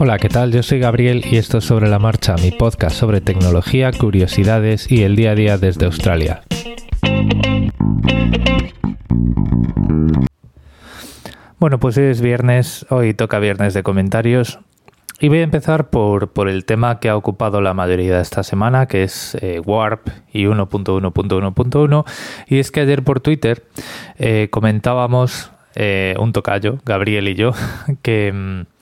Hola, ¿qué tal? Yo soy Gabriel y esto es Sobre la Marcha, mi podcast sobre tecnología, curiosidades y el día a día desde Australia. Bueno, pues hoy es viernes, hoy toca viernes de comentarios y voy a empezar por, el tema que ha ocupado la mayoría de esta semana, que es eh, Warp y 1.1.1.1. Y es que ayer por Twitter eh, comentábamos eh, un tocayo, Gabriel y yo, que mm,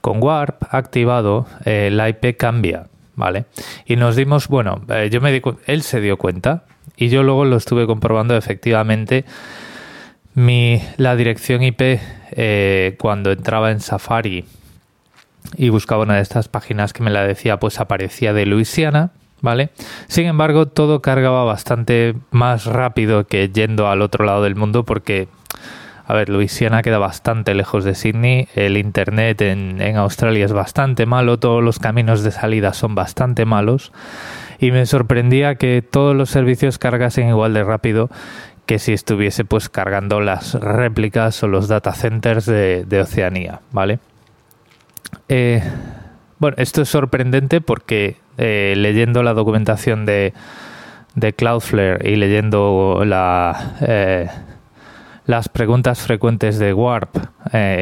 con Warp activado la IP cambia, ¿vale? Y nos dimos, bueno, yo me di, él se dio cuenta y yo luego lo estuve comprobando efectivamente. Mi, la dirección IP cuando entraba en Safari y buscaba una de estas páginas que me la decía, pues aparecía de Luisiana, ¿vale? Sin embargo, todo cargaba bastante más rápido que yendo al otro lado del mundo porque, a ver, Luisiana queda bastante lejos de Sydney, el Internet en, Australia es bastante malo, todos los caminos de salida son bastante malos. Y me sorprendía que todos los servicios cargasen igual de rápido que si estuviese pues cargando las réplicas o los data centers de, Oceanía, ¿vale? Eh, bueno, esto es sorprendente porque eh, leyendo la documentación de, de Cloudflare y leyendo la, eh, las preguntas frecuentes de Warp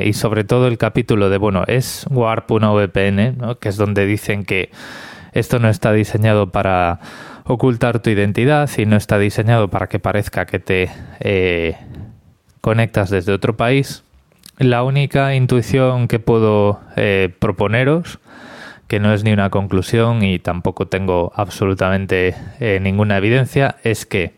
y sobre todo el capítulo de, bueno, ¿es Warp una VPN? Que es donde dicen que esto no está diseñado para ocultar tu identidad y no está diseñado para que parezca que te conectas desde otro país. La única intuición que puedo eh, proponeros, que no es ni una conclusión y tampoco tengo absolutamente eh, ninguna evidencia, es que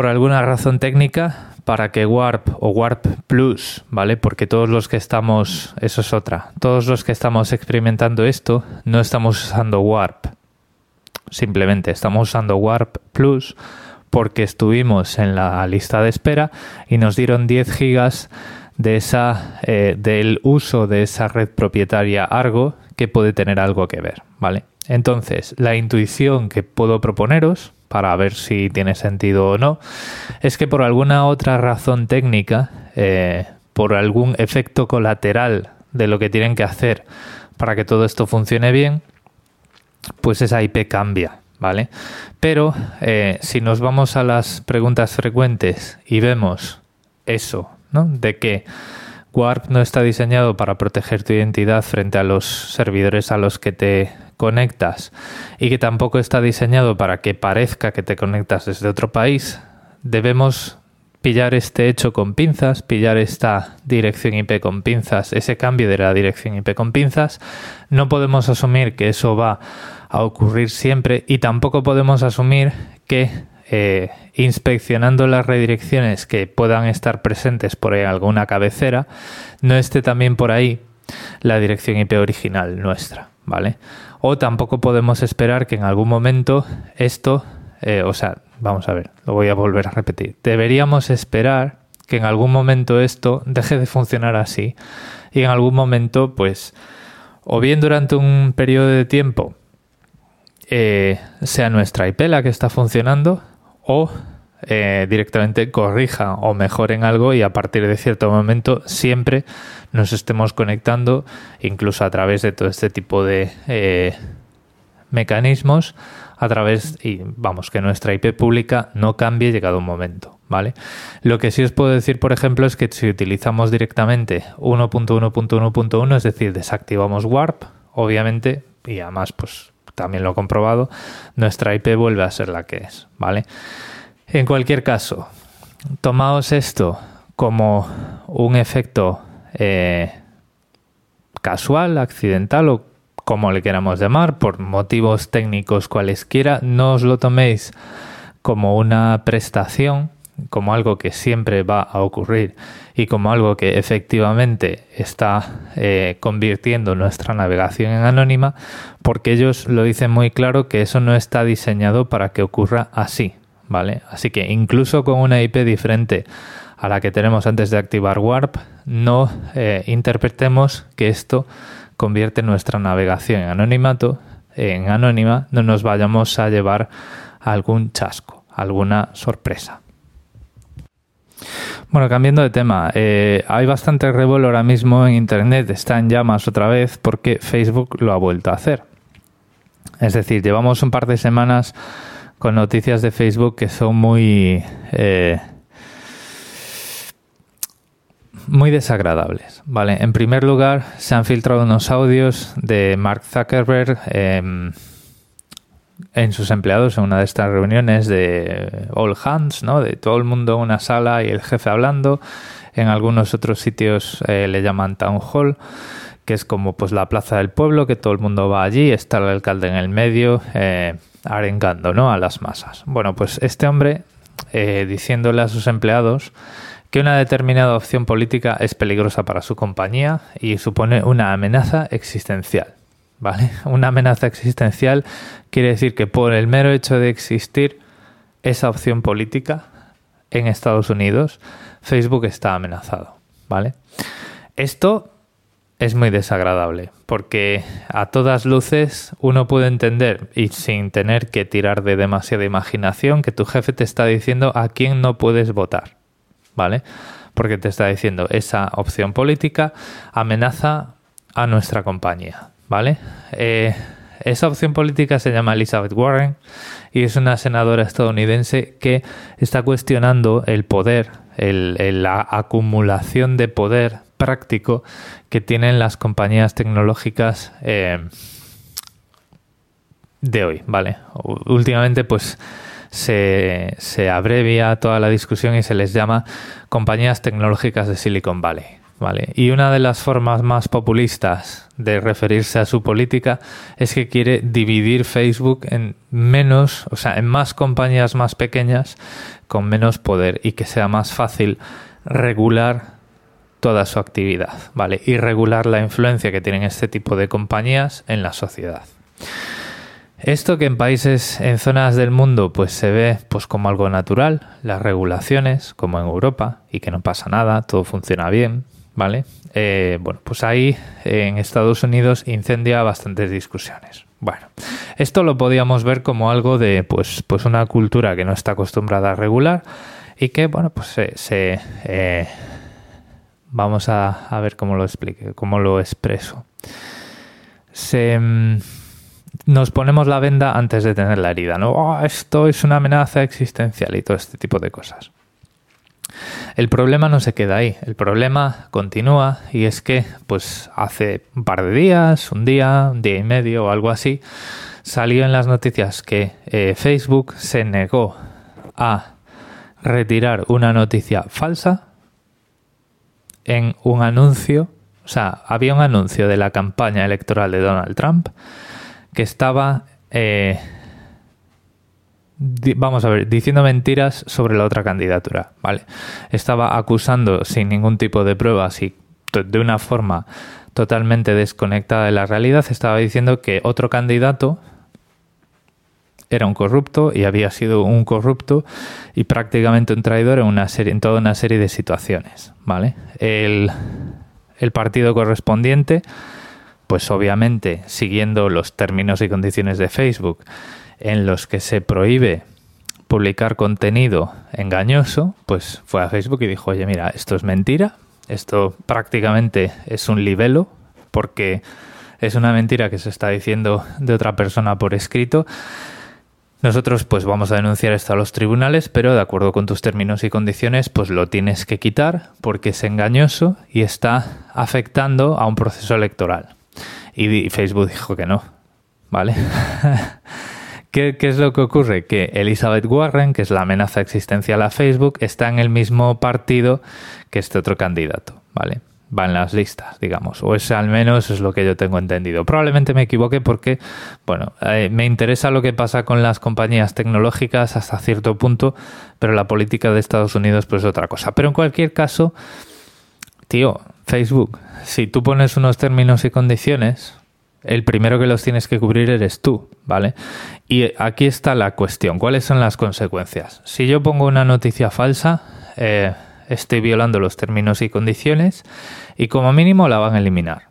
por alguna razón técnica, para que Warp o Warp Plus, ¿vale? Porque todos los que estamos, eso es otra, todos los que estamos experimentando esto, no estamos usando Warp. Simplemente estamos usando Warp Plus porque estuvimos en la lista de espera y nos dieron 10 gigas de esa, eh, del uso de esa red propietaria Argo que puede tener algo que ver, ¿vale? Entonces, la intuición que puedo proponeros, para ver si tiene sentido o no, es que por alguna otra razón técnica, eh, por algún efecto colateral de lo que tienen que hacer para que todo esto funcione bien, pues esa IP cambia, ¿vale? Pero eh, si nos vamos a las preguntas frecuentes y vemos eso de que Warp no está diseñado para proteger tu identidad frente a los servidores a los que te conectas y que tampoco está diseñado para que parezca que te conectas desde otro país, debemos pillar este hecho con pinzas, pillar esta dirección IP con pinzas, ese cambio de la dirección IP con pinzas. No podemos asumir que eso va a ocurrir siempre y tampoco podemos asumir que eh, inspeccionando las redirecciones que puedan estar presentes por alguna cabecera, no esté también por ahí la dirección IP original nuestra, ¿vale? O tampoco podemos esperar que en algún momento esto, eh, o sea, vamos a ver, lo voy a volver a repetir, deberíamos esperar que en algún momento esto deje de funcionar así y en algún momento, pues, o bien durante un periodo de tiempo, eh, sea nuestra IP la que está funcionando, o eh, directamente corrija o mejoren algo y a partir de cierto momento siempre nos estemos conectando, incluso a través de todo este tipo de eh, mecanismos, a través, y vamos, que nuestra IP pública no cambie llegado un momento, ¿vale? Lo que sí os puedo decir, por ejemplo, es que si utilizamos directamente 1.1.1.1, es decir, desactivamos Warp, obviamente, y además, pues también lo he comprobado, nuestra IP vuelve a ser la que es, ¿vale? En cualquier caso, tomaos esto como un efecto eh, casual, accidental o como le queramos llamar, por motivos técnicos cualesquiera, no os lo toméis como una prestación, como algo que siempre va a ocurrir y como algo que efectivamente está eh, convirtiendo nuestra navegación en anónima, porque ellos lo dicen muy claro que eso no está diseñado para que ocurra así, ¿vale? Así que incluso con una IP diferente a la que tenemos antes de activar Warp, no eh, interpretemos que esto convierte nuestra navegación en anonimato, en anónima, no nos vayamos a llevar algún chasco, alguna sorpresa. Bueno, cambiando de tema, eh, hay bastante revuelo ahora mismo en Internet, está en llamas otra vez porque Facebook lo ha vuelto a hacer. Es decir, llevamos un par de semanas con noticias de Facebook que son muy... Eh, muy desagradables. Vale, en primer lugar, se han filtrado unos audios de Mark Zuckerberg em, en sus empleados en una de estas reuniones de all hands, ¿no? De todo el mundo en una sala y el jefe hablando. En algunos otros sitios eh, le llaman town hall, que es como pues la plaza del pueblo, que todo el mundo va allí, está el alcalde en el medio, eh, arengando, ¿no? A las masas. Bueno, pues este hombre eh, diciéndole a sus empleados que una determinada opción política es peligrosa para su compañía y supone una amenaza existencial. ¿Vale? Una amenaza existencial quiere decir que por el mero hecho de existir esa opción política en Estados Unidos, Facebook está amenazado. ¿Vale? Esto es muy desagradable porque a todas luces uno puede entender y sin tener que tirar de demasiada imaginación que tu jefe te está diciendo a quién no puedes votar. ¿vale? Porque te está diciendo esa opción política amenaza a nuestra compañía, ¿vale? Eh, esa opción política se llama Elizabeth Warren y es una senadora estadounidense que está cuestionando el poder, la acumulación de poder práctico que tienen las compañías tecnológicas eh, de hoy, ¿vale? Últimamente, pues se, se abrevia toda la discusión y se les llama compañías tecnológicas de Silicon Valley. ¿vale? Y una de las formas más populistas de referirse a su política es que quiere dividir Facebook en menos, o sea, en más compañías más pequeñas con menos poder y que sea más fácil regular toda su actividad, ¿vale? Y regular la influencia que tienen este tipo de compañías en la sociedad. Esto que en países, en zonas del mundo, pues se ve pues como algo natural, las regulaciones, como en Europa, y que no pasa nada, todo funciona bien, ¿vale? Eh, bueno, pues ahí en Estados Unidos incendia bastantes discusiones. Bueno, esto lo podíamos ver como algo de pues, pues una cultura que no está acostumbrada a regular y que, bueno, pues se... Eh, vamos a, ver cómo lo explique, cómo lo expreso. Mm, nos ponemos la venda antes de tener la herida, ¿no? Oh, esto es una amenaza existencial y todo este tipo de cosas. El problema no se queda ahí, el problema continúa y es que, pues hace un par de días, un día, un día y medio o algo así, salió en las noticias que eh, Facebook se negó a retirar una noticia falsa en un anuncio, o sea, había un anuncio de la campaña electoral de Donald Trump que estaba, eh, vamos a ver, diciendo mentiras sobre la otra candidatura, ¿vale? Estaba acusando sin ningún tipo de pruebas y de una forma totalmente desconectada de la realidad, estaba diciendo que otro candidato era un corrupto y había sido un corrupto y prácticamente un traidor en, una serie, en toda una serie de situaciones, ¿vale? El, el partido correspondiente pues obviamente siguiendo los términos y condiciones de Facebook en los que se prohíbe publicar contenido engañoso, pues fue a Facebook y dijo, oye, mira, esto es mentira, esto prácticamente es un libelo, porque es una mentira que se está diciendo de otra persona por escrito. Nosotros pues vamos a denunciar esto a los tribunales, pero de acuerdo con tus términos y condiciones, pues lo tienes que quitar porque es engañoso y está afectando a un proceso electoral. Y Facebook dijo que no, ¿vale? ¿Qué, es lo que ocurre? Que Elizabeth Warren, que es la amenaza existencial a Facebook, está en el mismo partido que este otro candidato, ¿vale? Va en las listas, digamos. O ese al menos es lo que yo tengo entendido. Probablemente me equivoque porque, bueno, eh, me interesa lo que pasa con las compañías tecnológicas hasta cierto punto, pero la política de Estados Unidos pues es otra cosa. Pero en cualquier caso, tío, Facebook, si tú pones unos términos y condiciones, el primero que los tienes que cubrir eres tú, ¿vale? Y aquí está la cuestión, ¿cuáles son las consecuencias? Si yo pongo una noticia falsa, eh, estoy violando los términos y condiciones y como mínimo la van a eliminar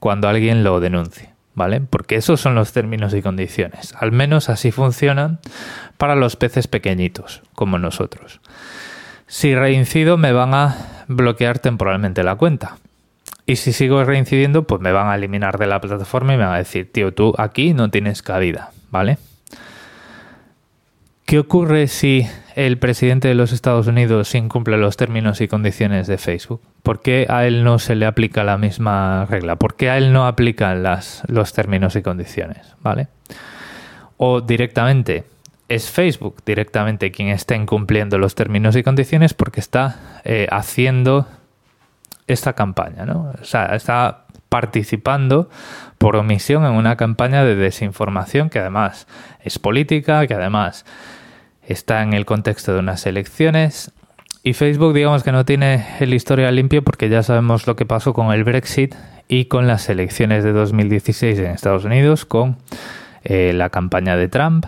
cuando alguien lo denuncie, ¿vale? Porque esos son los términos y condiciones. Al menos así funcionan para los peces pequeñitos, como nosotros. Si reincido me van a bloquear temporalmente la cuenta. Y si sigo reincidiendo, pues me van a eliminar de la plataforma y me van a decir, tío, tú aquí no tienes cabida, ¿vale? ¿Qué ocurre si el presidente de los Estados Unidos incumple los términos y condiciones de Facebook? ¿Por qué a él no se le aplica la misma regla? ¿Por qué a él no aplican los términos y condiciones? ¿Vale? O directamente, es Facebook directamente quien está incumpliendo los términos y condiciones porque está eh, haciendo esta campaña, ¿no? O sea, está participando por omisión en una campaña de desinformación que además es política, que además está en el contexto de unas elecciones. Y Facebook, digamos que no tiene el historial limpio porque ya sabemos lo que pasó con el Brexit y con las elecciones de 2016 en Estados Unidos, con eh, la campaña de Trump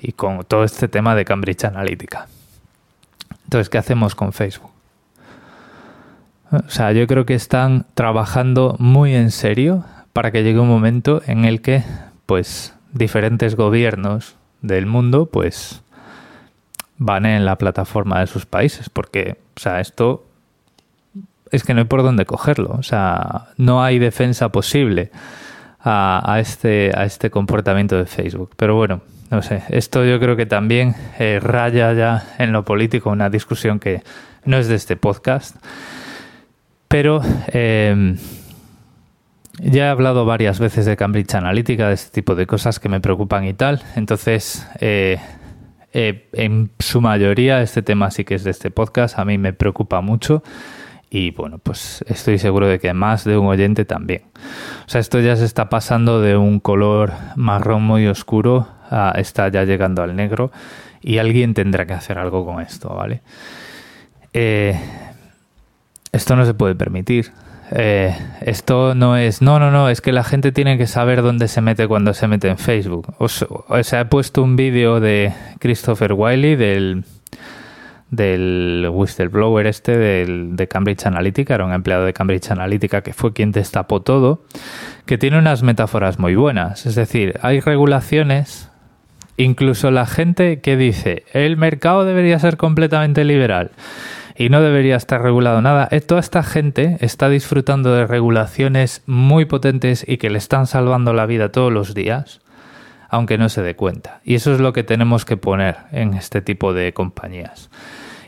y con todo este tema de Cambridge Analytica. Entonces, ¿qué hacemos con Facebook? O sea, yo creo que están trabajando muy en serio para que llegue un momento en el que, pues, diferentes gobiernos del mundo, pues, van en la plataforma de sus países, porque, o sea, esto es que no hay por dónde cogerlo, o sea, no hay defensa posible a, este, a este comportamiento de Facebook. Pero bueno, no sé, esto yo creo que también eh, raya ya en lo político una discusión que no es de este podcast, pero em, ya he hablado varias veces de Cambridge Analytica, de este tipo de cosas que me preocupan y tal, entonces... Eh, eh, en su mayoría este tema sí que es de este podcast, a mí me preocupa mucho y bueno, pues estoy seguro de que más de un oyente también. O sea, esto ya se está pasando de un color marrón muy oscuro a está ya llegando al negro y alguien tendrá que hacer algo con esto, ¿vale? Eh, esto no se puede permitir. Eh, esto no es, no, no, no, es que la gente tiene que saber dónde se mete cuando se mete en Facebook. O sea, he puesto un vídeo de Christopher Wiley del whistleblower este del, de Cambridge Analytica, era un empleado de Cambridge Analytica que fue quien destapó todo, que tiene unas metáforas muy buenas. Es decir, hay regulaciones, incluso la gente que dice el mercado debería ser completamente liberal y no debería estar regulado nada. Eh, toda esta gente está disfrutando de regulaciones muy potentes y que le están salvando la vida todos los días, aunque no se dé cuenta. Y eso es lo que tenemos que poner en este tipo de compañías.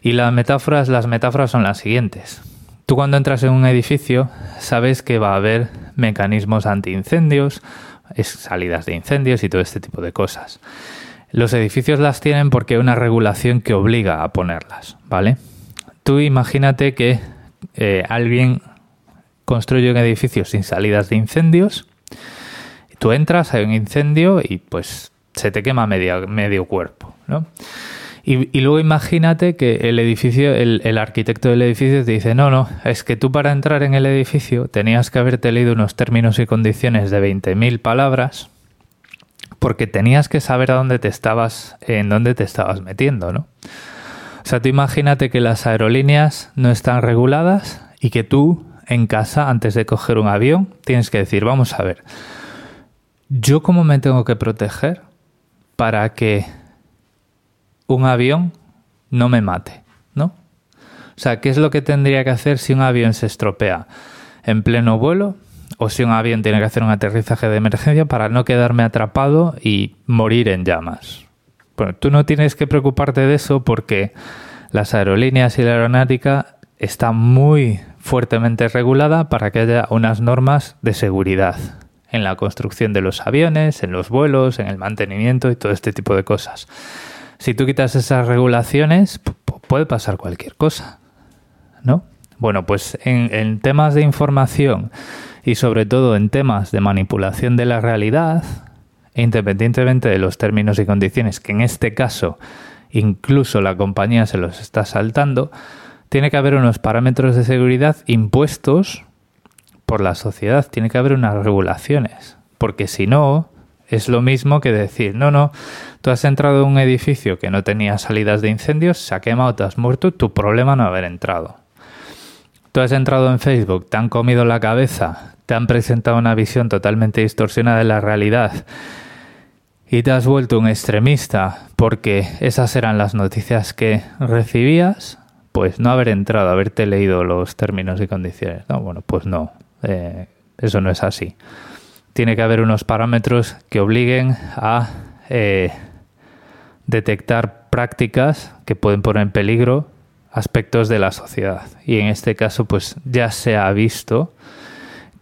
Y las metáforas, las metáforas son las siguientes. Tú cuando entras en un edificio sabes que va a haber mecanismos antiincendios, salidas de incendios y todo este tipo de cosas. Los edificios las tienen porque hay una regulación que obliga a ponerlas, ¿vale? Tú imagínate que eh, alguien construye un edificio sin salidas de incendios, tú entras, hay un incendio y pues se te quema medio cuerpo, ¿no? Y, luego imagínate que el edificio, el, arquitecto del edificio te dice, no, no, es que tú para entrar en el edificio tenías que haberte leído unos términos y condiciones de 20.000 palabras porque tenías que saber a dónde te estabas, en dónde te estabas metiendo, ¿no? Sea, tú imagínate que las aerolíneas no están reguladas y que tú en casa, antes de coger un avión, tienes que decir, vamos a ver, ¿yo cómo me tengo que proteger para que un avión no me mate, ¿no? O sea, ¿qué es lo que tendría que hacer si un avión se estropea en pleno vuelo o si un avión tiene que hacer un aterrizaje de emergencia para no quedarme atrapado y morir en llamas? Bueno, tú no tienes que preocuparte de eso porque las aerolíneas y la aeronáutica están muy fuertemente regulada para que haya unas normas de seguridad en la construcción de los aviones, en los vuelos, en el mantenimiento y todo este tipo de cosas si tú quitas esas regulaciones, puede pasar cualquier cosa, ¿no? Bueno, pues en, temas de información y sobre todo en temas de manipulación de la realidad, independientemente de los términos y condiciones, que en este caso incluso la compañía se los está saltando, tiene que haber unos parámetros de seguridad impuestos por la sociedad, tiene que haber unas regulaciones, porque si no, es lo mismo que decir, no, no, tú has entrado en un edificio que no tenía salidas de incendios, se ha quemado, te has muerto, tu problema no haber entrado. Tú has entrado en Facebook, te han comido la cabeza, te han presentado una visión totalmente distorsionada de la realidad y te has vuelto un extremista porque esas eran las noticias que recibías, pues no haber entrado, haberte leído los términos y condiciones. No, bueno, pues no, eh, eso no es así. Tiene que haber unos parámetros que obliguen a eh, detectar prácticas que pueden poner en peligro aspectos de la sociedad. Y en este caso, pues ya se ha visto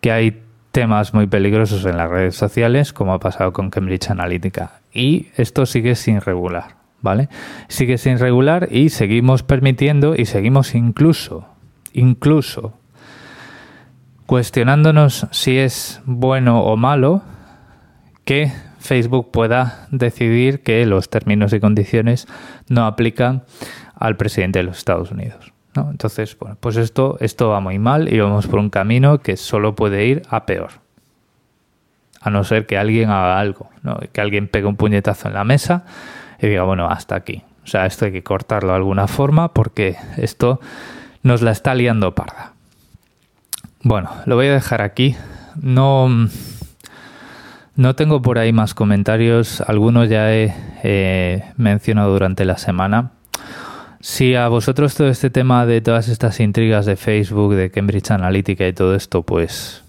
que hay temas muy peligrosos en las redes sociales, como ha pasado con Cambridge Analytica. Y esto sigue sin regular, ¿vale? Sigue sin regular y seguimos permitiendo y seguimos incluso, incluso cuestionándonos si es bueno o malo que Facebook pueda decidir que los términos y condiciones no aplican al presidente de los Estados Unidos. Entonces, bueno, pues esto, esto va muy mal y vamos por un camino que solo puede ir a peor. A no ser que alguien haga algo, ¿no? que alguien pegue un puñetazo en la mesa y diga, bueno, hasta aquí. O sea, esto hay que cortarlo de alguna forma porque esto nos la está liando parda. Bueno, lo voy a dejar aquí. No, no tengo por ahí más comentarios. Algunos ya he mencionado durante la semana. Si a vosotros todo este tema de todas estas intrigas de Facebook, de Cambridge Analytica y todo esto, pues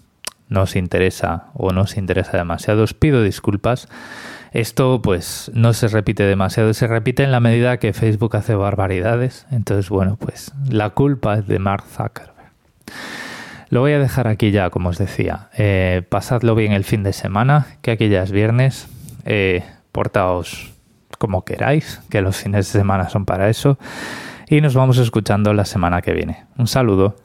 no interesa o no os interesa demasiado, os pido disculpas. Esto pues no se repite demasiado, se repite en la medida que Facebook hace barbaridades. Entonces, bueno, pues la culpa es de Mark Zuckerberg. Lo voy a dejar aquí ya, como os decía. Eh, pasadlo bien el fin de semana, que aquí ya es viernes. Eh, portaos como queráis, que los fines de semana son para eso. Y nos vamos escuchando la semana que viene. Un saludo.